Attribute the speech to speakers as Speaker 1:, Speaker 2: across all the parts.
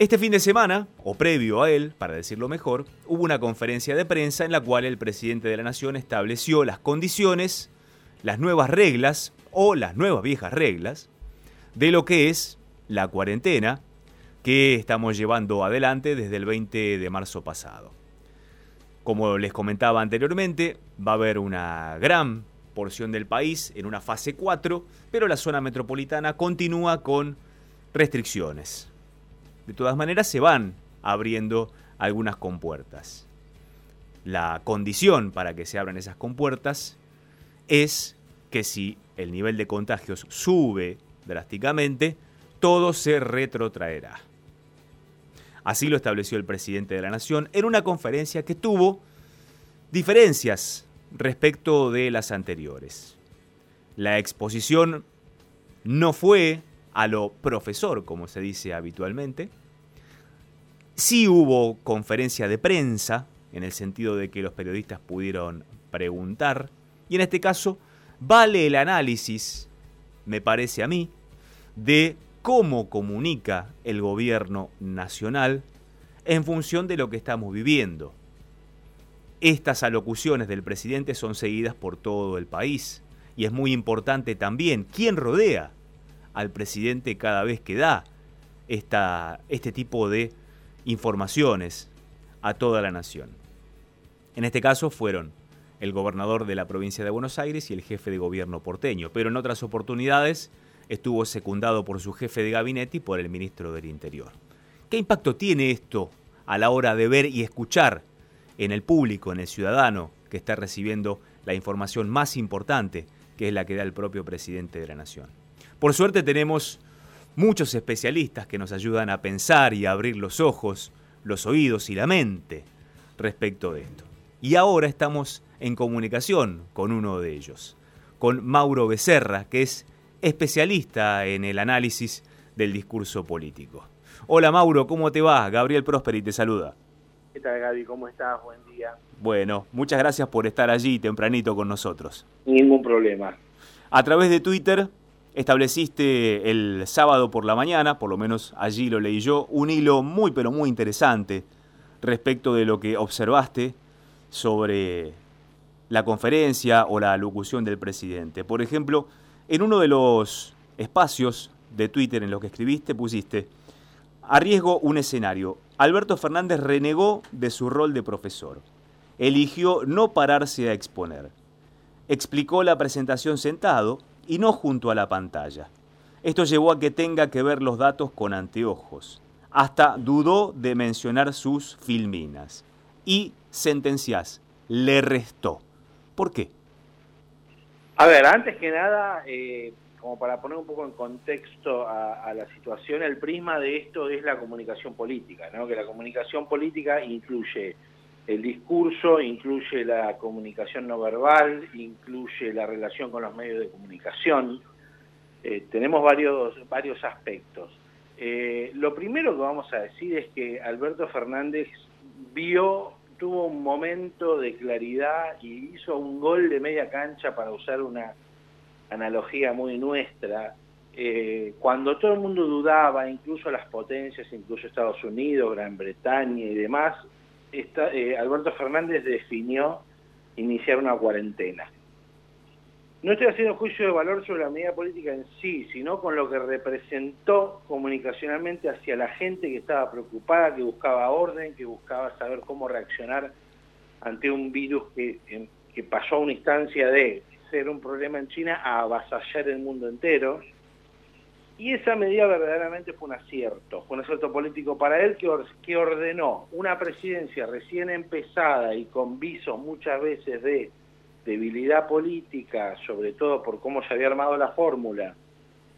Speaker 1: Este fin de semana, o previo a él, para decirlo mejor, hubo una conferencia de prensa en la cual el presidente de la Nación estableció las condiciones, las nuevas reglas o las nuevas viejas reglas de lo que es la cuarentena que estamos llevando adelante desde el 20 de marzo pasado. Como les comentaba anteriormente, va a haber una gran porción del país en una fase 4, pero la zona metropolitana continúa con restricciones. De todas maneras, se van abriendo algunas compuertas. La condición para que se abran esas compuertas es que si el nivel de contagios sube drásticamente, todo se retrotraerá. Así lo estableció el presidente de la Nación en una conferencia que tuvo diferencias respecto de las anteriores. La exposición no fue a lo profesor, como se dice habitualmente. Sí hubo conferencia de prensa, en el sentido de que los periodistas pudieron preguntar, y en este caso vale el análisis, me parece a mí, de cómo comunica el gobierno nacional en función de lo que estamos viviendo. Estas alocuciones del presidente son seguidas por todo el país y es muy importante también quién rodea al presidente cada vez que da esta, este tipo de informaciones a toda la nación. En este caso fueron el gobernador de la provincia de Buenos Aires y el jefe de gobierno porteño, pero en otras oportunidades estuvo secundado por su jefe de gabinete y por el ministro del Interior. ¿Qué impacto tiene esto a la hora de ver y escuchar en el público, en el ciudadano que está recibiendo la información más importante, que es la que da el propio presidente de la Nación? Por suerte tenemos muchos especialistas que nos ayudan a pensar y a abrir los ojos, los oídos y la mente respecto de esto. Y ahora estamos en comunicación con uno de ellos, con Mauro Becerra, que es especialista en el análisis del discurso político. Hola Mauro, ¿cómo te va? Gabriel Prosperi te saluda.
Speaker 2: ¿Qué tal Gaby? ¿Cómo estás? Buen día.
Speaker 1: Bueno, muchas gracias por estar allí tempranito con nosotros.
Speaker 2: Ningún problema.
Speaker 1: A través de Twitter estableciste el sábado por la mañana, por lo menos allí lo leí yo, un hilo muy pero muy interesante respecto de lo que observaste sobre la conferencia o la alocución del presidente. Por ejemplo, en uno de los espacios de Twitter en los que escribiste pusiste, arriesgo un escenario. Alberto Fernández renegó de su rol de profesor. Eligió no pararse a exponer. Explicó la presentación sentado y no junto a la pantalla. Esto llevó a que tenga que ver los datos con anteojos. Hasta dudó de mencionar sus filminas. Y sentencias, le restó. ¿Por qué?
Speaker 2: A ver, antes que nada, eh, como para poner un poco en contexto a, la situación, el prisma de esto es la comunicación política, ¿no? Que la comunicación política incluye el discurso, incluye la comunicación no verbal, incluye la relación con los medios de comunicación. Eh, tenemos varios, varios aspectos. Eh, lo primero que vamos a decir es que Alberto Fernández vio tuvo un momento de claridad y hizo un gol de media cancha para usar una analogía muy nuestra. Eh, cuando todo el mundo dudaba, incluso las potencias, incluso Estados Unidos, Gran Bretaña y demás, eh, Alberto Fernández definió iniciar una cuarentena. No estoy haciendo juicio de valor sobre la medida política en sí, sino con lo que representó comunicacionalmente hacia la gente que estaba preocupada, que buscaba orden, que buscaba saber cómo reaccionar ante un virus que, que pasó a una instancia de ser un problema en China a avasallar el mundo entero. Y esa medida verdaderamente fue un acierto, fue un acierto político para él que, ordenó una presidencia recién empezada y con visos muchas veces de debilidad política, sobre todo por cómo se había armado la fórmula,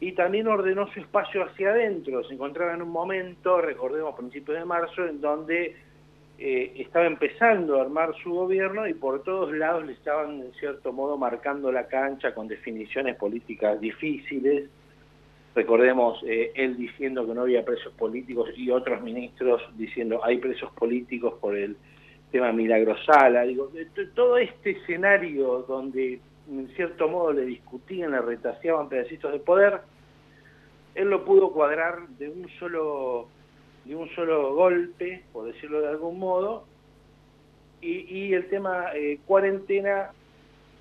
Speaker 2: y también ordenó su espacio hacia adentro. Se encontraba en un momento, recordemos, principios de marzo, en donde eh, estaba empezando a armar su gobierno y por todos lados le estaban, en cierto modo, marcando la cancha con definiciones políticas difíciles. Recordemos eh, él diciendo que no había presos políticos y otros ministros diciendo hay presos políticos por el tema Milagrosala, digo, todo este escenario donde en cierto modo le discutían, le retaseaban pedacitos de poder, él lo pudo cuadrar de un solo de un solo golpe, por decirlo de algún modo, y, el tema eh, cuarentena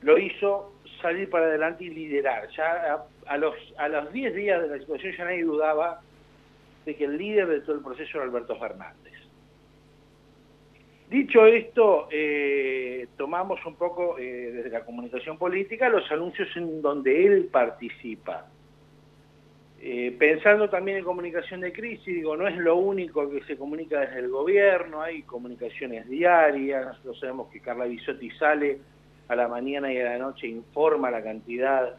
Speaker 2: lo hizo salir para adelante y liderar. Ya a, los a los 10 días de la situación ya nadie dudaba de que el líder de todo el proceso era Alberto Fernández. Dicho esto, eh, tomamos un poco eh, desde la comunicación política los anuncios en donde él participa. Eh, pensando también en comunicación de crisis, digo, no es lo único que se comunica desde el gobierno, hay comunicaciones diarias, nosotros sabemos que Carla Bisotti sale a la mañana y a la noche, informa la cantidad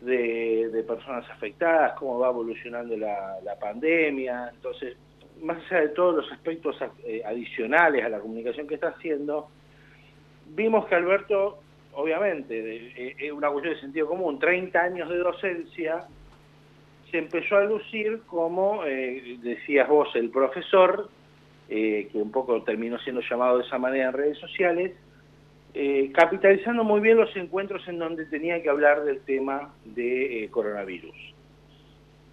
Speaker 2: de, personas afectadas, cómo va evolucionando la, pandemia, entonces más allá de todos los aspectos eh, adicionales a la comunicación que está haciendo, vimos que Alberto, obviamente, es eh, eh, una cuestión de sentido común, 30 años de docencia, se empezó a lucir como, decías vos, el profesor, que un poco terminó siendo llamado de esa manera en redes sociales, capitalizando muy bien los encuentros en donde tenía que hablar del tema de coronavirus.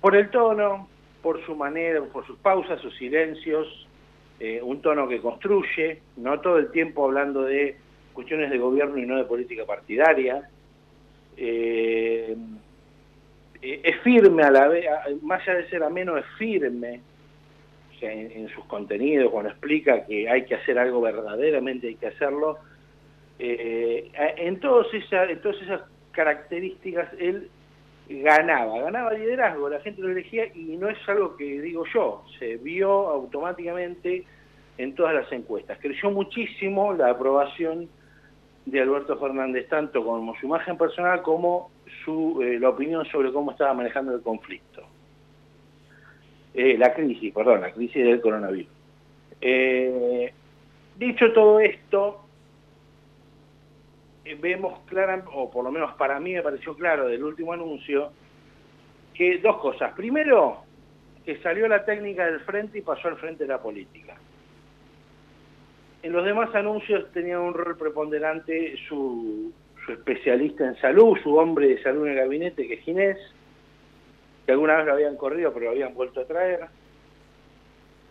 Speaker 2: Por el tono, por su manera, por sus pausas, sus silencios, eh, un tono que construye, no todo el tiempo hablando de cuestiones de gobierno y no de política partidaria. Eh, eh, es firme a la vez, más allá de ser ameno, es firme en, sus contenidos, cuando explica que hay que hacer algo verdaderamente, hay que hacerlo. En, todas esas, en todas esas características, él ganaba, ganaba liderazgo, la gente lo elegía y no es algo que digo yo, se vio automáticamente en todas las encuestas. Creció muchísimo la aprobación de Alberto Fernández, tanto como su imagen personal como su eh, la opinión sobre cómo estaba manejando el conflicto. Eh, la crisis, perdón, la crisis del coronavirus. Eh, dicho todo esto, eh, vemos clara, o por lo menos para mí me pareció claro del último anuncio, que dos cosas. Primero, que salió la técnica del frente y pasó al frente de la política. En los demás anuncios tenía un rol preponderante su, su especialista en salud, su hombre de salud en el gabinete, que es Ginés, que alguna vez lo habían corrido, pero lo habían vuelto a traer.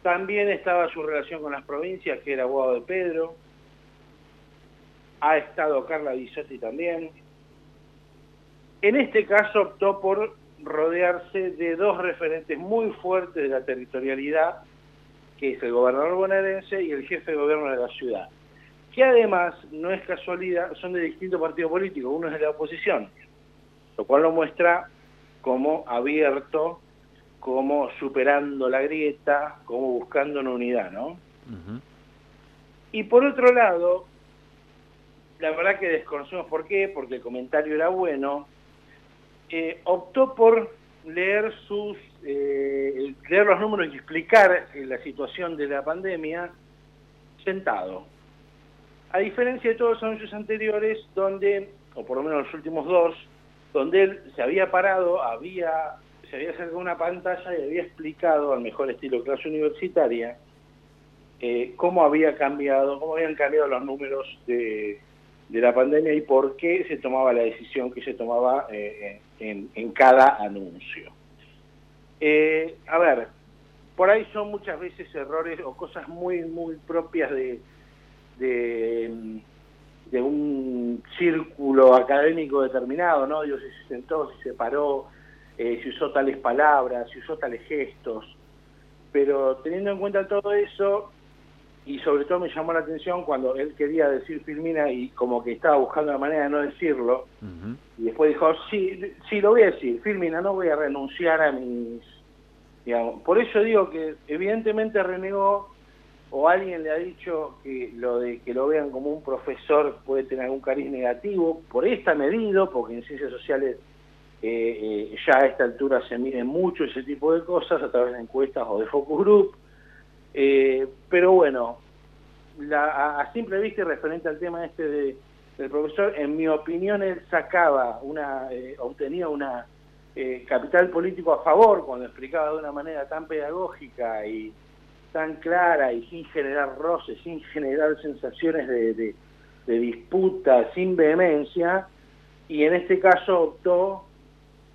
Speaker 2: También estaba su relación con las provincias, que era Guado de Pedro, ha estado Carla Bisotti también. En este caso optó por rodearse de dos referentes muy fuertes de la territorialidad, que es el gobernador bonaerense y el jefe de gobierno de la ciudad, que además no es casualidad, son de distintos partidos políticos, uno es de la oposición, lo cual lo muestra como abierto, como superando la grieta, como buscando una unidad, ¿no? Y por otro lado, la verdad que desconocemos por qué, porque el comentario era bueno, eh, optó por leer sus eh, leer los números y explicar eh, la situación de la pandemia sentado. A diferencia de todos los anuncios anteriores, donde, o por lo menos los últimos dos, donde él se había parado, había, se había acercado una pantalla y había explicado, al mejor estilo clase universitaria, cómo había cambiado, cómo habían cambiado los números de, de la pandemia y por qué se tomaba la decisión que se tomaba eh, en, cada anuncio. Eh, a ver, por ahí son muchas veces errores o cosas muy, muy propias de, de, un círculo académico determinado, ¿no? Dios se sentó, se paró, eh, se usó tales palabras, se usó tales gestos, pero teniendo en cuenta todo eso, y sobre todo me llamó la atención cuando él quería decir Filmina y como que estaba buscando la manera de no decirlo, y después dijo, sí, sí, lo voy a decir, Filmina, no voy a renunciar a mis... Digamos. Por eso digo que evidentemente renegó o alguien le ha dicho que lo de que lo vean como un profesor puede tener algún cariz negativo, por esta medido, porque en ciencias sociales eh, eh, ya a esta altura se miden mucho ese tipo de cosas a través de encuestas o de focus group, eh, pero bueno, a, simple vista y referente al tema este de, del profesor, en mi opinión él sacaba una, eh, obtenía una eh, capital político a favor cuando explicaba de una manera tan pedagógica y tan clara y sin generar roces, sin generar sensaciones de, de, de disputa, sin vehemencia, y en este caso optó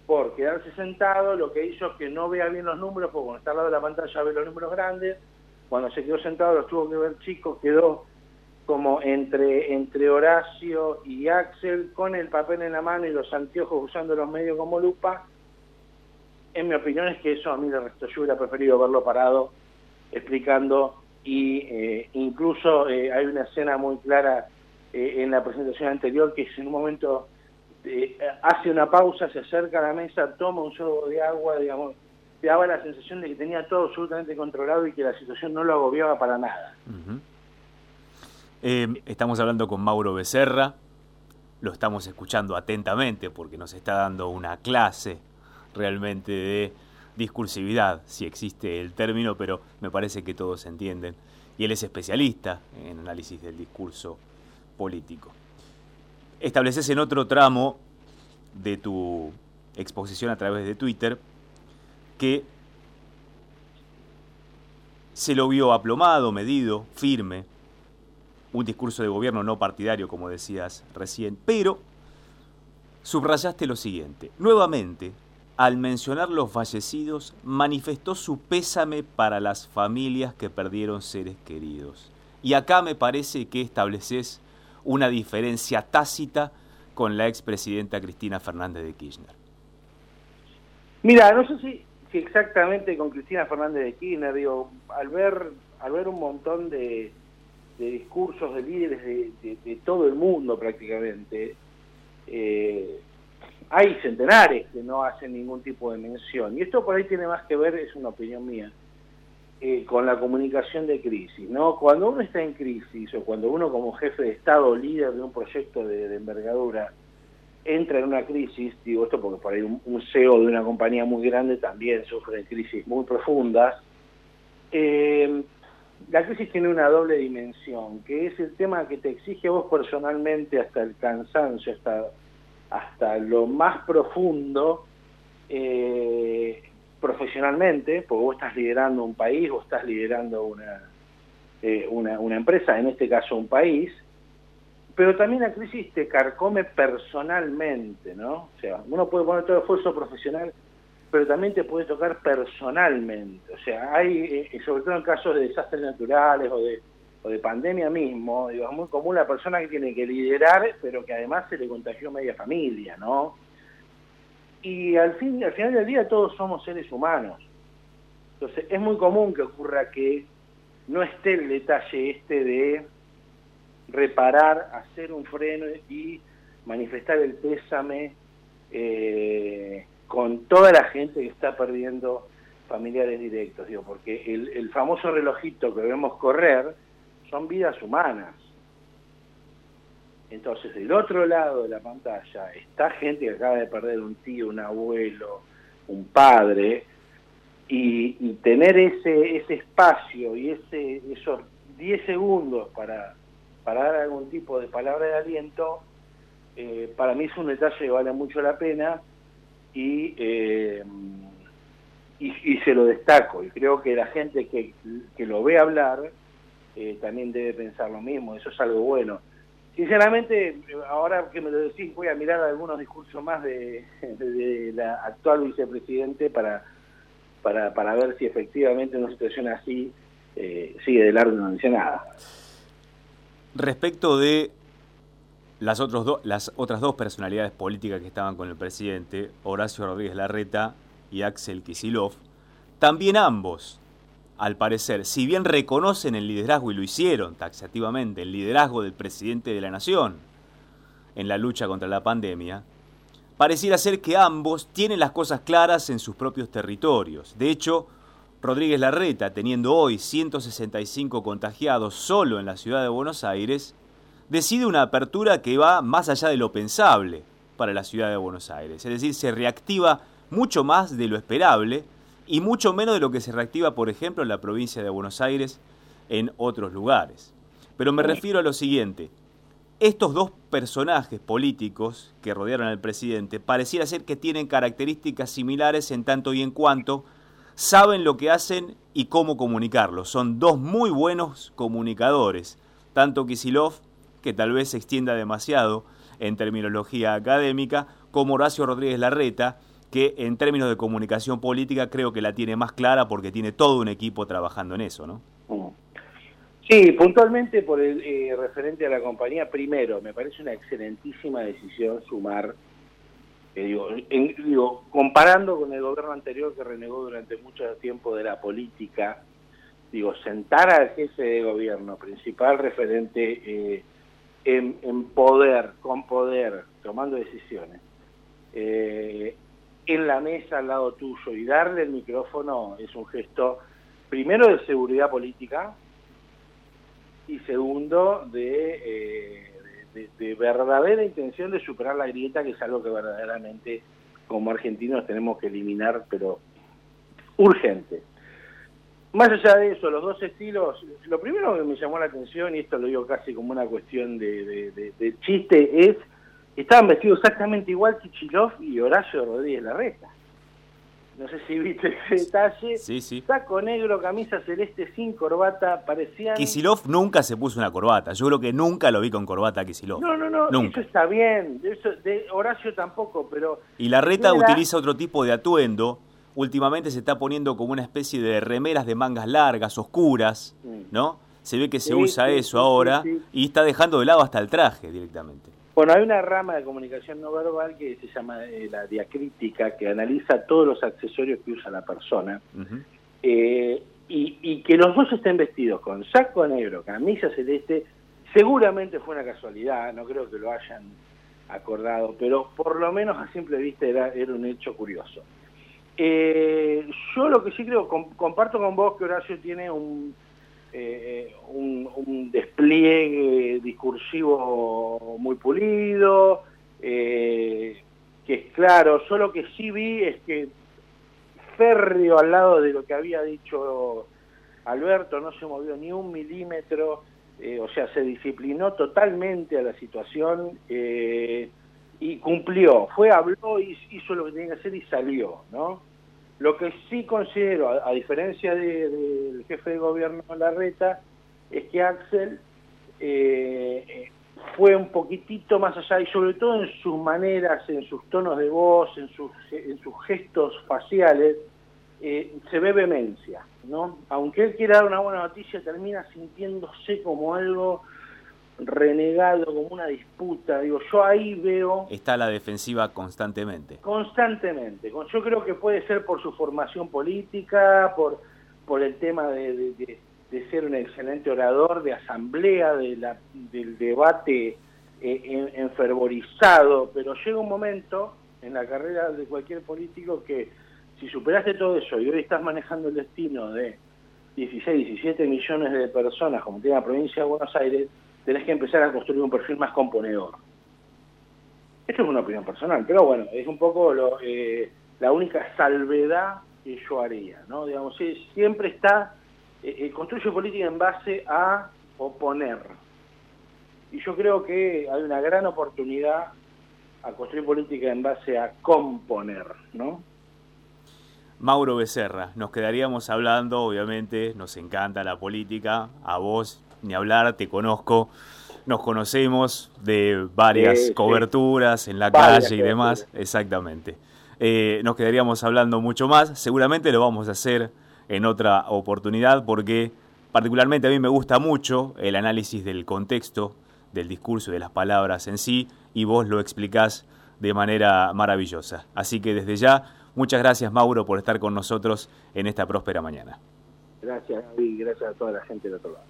Speaker 2: por quedarse sentado, lo que hizo que no vea bien los números, porque cuando está al lado de la pantalla ve los números grandes, cuando se quedó sentado los tuvo que ver chicos, quedó como entre, entre Horacio y Axel con el papel en la mano y los anteojos usando los medios como lupa. En mi opinión es que eso a mí le restó, yo hubiera preferido verlo parado explicando y eh, incluso eh, hay una escena muy clara eh, en la presentación anterior que es en un momento hace una pausa, se acerca a la mesa, toma un sorbo de agua, digamos, daba la sensación de que tenía todo absolutamente controlado y que la situación no lo agobiaba para nada.
Speaker 1: estamos hablando con Mauro Becerra, lo estamos escuchando atentamente porque nos está dando una clase realmente de discursividad, si existe el término, pero me parece que todos entienden. Y él es especialista en análisis del discurso político. Estableces en otro tramo de tu exposición a través de Twitter que se lo vio aplomado, medido, firme, un discurso de gobierno no partidario, como decías recién, pero subrayaste lo siguiente, nuevamente al mencionar los fallecidos, manifestó su pésame para las familias que perdieron seres queridos. Y acá me parece que estableces una diferencia tácita con la expresidenta Cristina Fernández de Kirchner.
Speaker 2: Mira, no sé si, exactamente con Cristina Fernández de Kirchner, al ver, al ver un montón de, discursos de líderes de, todo el mundo prácticamente, eh, hay centenares que no hacen ningún tipo de mención. Y esto por ahí tiene más que ver, es una opinión mía, eh, con la comunicación de crisis. ¿no? Cuando uno está en crisis o cuando uno como jefe de Estado, líder de un proyecto de, envergadura, entra en una crisis, digo esto porque por ahí un, CEO de una compañía muy grande también sufre crisis muy profundas, eh, la crisis tiene una doble dimensión, que es el tema que te exige a vos personalmente hasta el cansancio, hasta hasta lo más profundo eh, profesionalmente, porque vos estás liderando un país o estás liderando eh, una, una, empresa, en este caso un país, pero también la crisis te carcome personalmente, ¿no? O sea, uno puede poner todo esfuerzo profesional, pero también te puede tocar personalmente. O sea, hay, eh, sobre todo en casos de desastres naturales o de o de pandemia mismo, digo, es muy común la persona que tiene que liderar, pero que además se le contagió media familia, ¿no? Y al, fin, al final del día todos somos seres humanos. Entonces es muy común que ocurra que no esté el detalle este de reparar, hacer un freno y manifestar el pésame eh, con toda la gente que está perdiendo familiares directos, digo, porque el, el famoso relojito que vemos correr son vidas humanas. Entonces, del otro lado de la pantalla está gente que acaba de perder un tío, un abuelo, un padre, y, tener ese, ese espacio y ese, esos 10 segundos para, para dar algún tipo de palabra de aliento, eh, para mí es un detalle que vale mucho la pena y, eh, y, se lo destaco. Y creo que la gente que, que lo ve hablar eh, también debe pensar lo mismo, eso es algo bueno. Sinceramente, ahora que me lo decís, voy a mirar algunos discursos más de, la actual vicepresidente para, para, para ver si efectivamente una situación así eh, sigue de largo y no dice nada.
Speaker 1: Respecto de las, otros las otras dos personalidades políticas que estaban con el presidente, Horacio Rodríguez Larreta y Axel Kisilov, también ambos al parecer, si bien reconocen el liderazgo y lo hicieron taxativamente, el liderazgo del presidente de la nación en la lucha contra la pandemia, pareciera ser que ambos tienen las cosas claras en sus propios territorios. De hecho, Rodríguez Larreta, teniendo hoy 165 contagiados solo en la ciudad de Buenos Aires, decide una apertura que va más allá de lo pensable para la ciudad de Buenos Aires. Es decir, se reactiva mucho más de lo esperable y mucho menos de lo que se reactiva, por ejemplo, en la provincia de Buenos Aires, en otros lugares. Pero me refiero a lo siguiente. Estos dos personajes políticos que rodearon al presidente pareciera ser que tienen características similares en tanto y en cuanto saben lo que hacen y cómo comunicarlo. Son dos muy buenos comunicadores, tanto Kisilov, que tal vez se extienda demasiado en terminología académica, como Horacio Rodríguez Larreta, que en términos de comunicación política creo que la tiene más clara porque tiene todo un equipo trabajando en eso, ¿no? Mm.
Speaker 2: Sí, puntualmente por el eh, referente a la compañía, primero, me parece una excelentísima decisión sumar, eh, digo, comparando con el gobierno anterior que renegó durante mucho tiempo de la política, digo, sentar al jefe de gobierno, principal referente eh, en, poder, con poder, tomando decisiones, en la mesa al lado tuyo y darle el micrófono es un gesto, primero de seguridad política, y segundo eh, de, de, verdadera intención de superar la grieta, que es algo que verdaderamente como argentinos tenemos que eliminar, pero urgente. Más allá de eso, los dos estilos, lo primero que me llamó la atención, y esto lo digo casi como una cuestión de, de chiste, es, estaban vestidos exactamente igual Kichilov y Horacio Rodríguez Larreta no sé si viste ese detalle.
Speaker 1: Sí, sí.
Speaker 2: Saco negro, camisa celeste sin corbata, parecían...
Speaker 1: Kisilov nunca se puso una corbata. Yo creo que nunca lo vi con corbata Kisilov.
Speaker 2: No, no, no, nunca. eso está bien. Eso, de Horacio tampoco, pero...
Speaker 1: Y la reta utiliza otro tipo de atuendo. Últimamente se está poniendo como una especie de remeras de mangas largas, oscuras, ¿no? Se ve que se usa eso ahora y está dejando de lado hasta el traje directamente.
Speaker 2: Bueno, hay una rama de comunicación no verbal que se llama eh, la diacrítica, que analiza todos los accesorios que usa la persona. Eh, y, que los dos estén vestidos con saco negro, camisa celeste, seguramente fue una casualidad, no creo que lo hayan acordado, pero por lo menos a simple vista era, era un hecho curioso. Eh, yo lo que sí creo, comparto con vos que Horacio tiene un, eh, un, despliegue discursivo muy pulido, eh, que es claro, solo que sí vi es que férreo al lado de lo que había dicho Alberto, no se movió ni un milímetro, eh, o sea, se disciplinó totalmente a la situación y cumplió, fue, habló, hizo lo que tenía que hacer y salió, ¿no? Lo que sí considero, a, diferencia del jefe de gobierno Larreta, es que Axel eh, fue un poquitito más allá y sobre todo en sus maneras, en sus tonos de voz, en sus, en sus gestos faciales, eh, se ve vehemencia, ¿no? Aunque él quiera dar una buena noticia, termina sintiéndose como algo renegado, como una disputa. Digo, yo ahí veo...
Speaker 1: Está la defensiva constantemente.
Speaker 2: Constantemente. Yo creo que puede ser por su formación política, por, por el tema de, de, ser un excelente orador, de asamblea, de la, del debate eh, enfervorizado, pero llega un momento en la carrera de cualquier político que si superaste todo eso y hoy estás manejando el destino de 16, 17 millones de personas como tiene la provincia de Buenos Aires, tenés que empezar a construir un perfil más componedor. Esto es una opinión personal, pero bueno, es un poco eh, la única salvedad que yo haría, ¿no? Digamos, siempre está, eh, eh, construye política en base a oponer. Y yo creo que hay una gran oportunidad a construir política en base a componer, ¿no?
Speaker 1: Mauro Becerra, nos quedaríamos hablando, obviamente, nos encanta la política, a vos ni hablar, te conozco, nos conocemos de varias coberturas en la calle y demás, exactamente. Eh, nos quedaríamos hablando mucho más, seguramente lo vamos a hacer en otra oportunidad porque particularmente a mí me gusta mucho el análisis del contexto, del discurso y de las palabras en sí y vos lo explicás de manera maravillosa. Así que desde ya, muchas gracias Mauro por estar con nosotros en esta próspera mañana.
Speaker 2: Gracias Gaby, gracias a toda la gente de otro lado.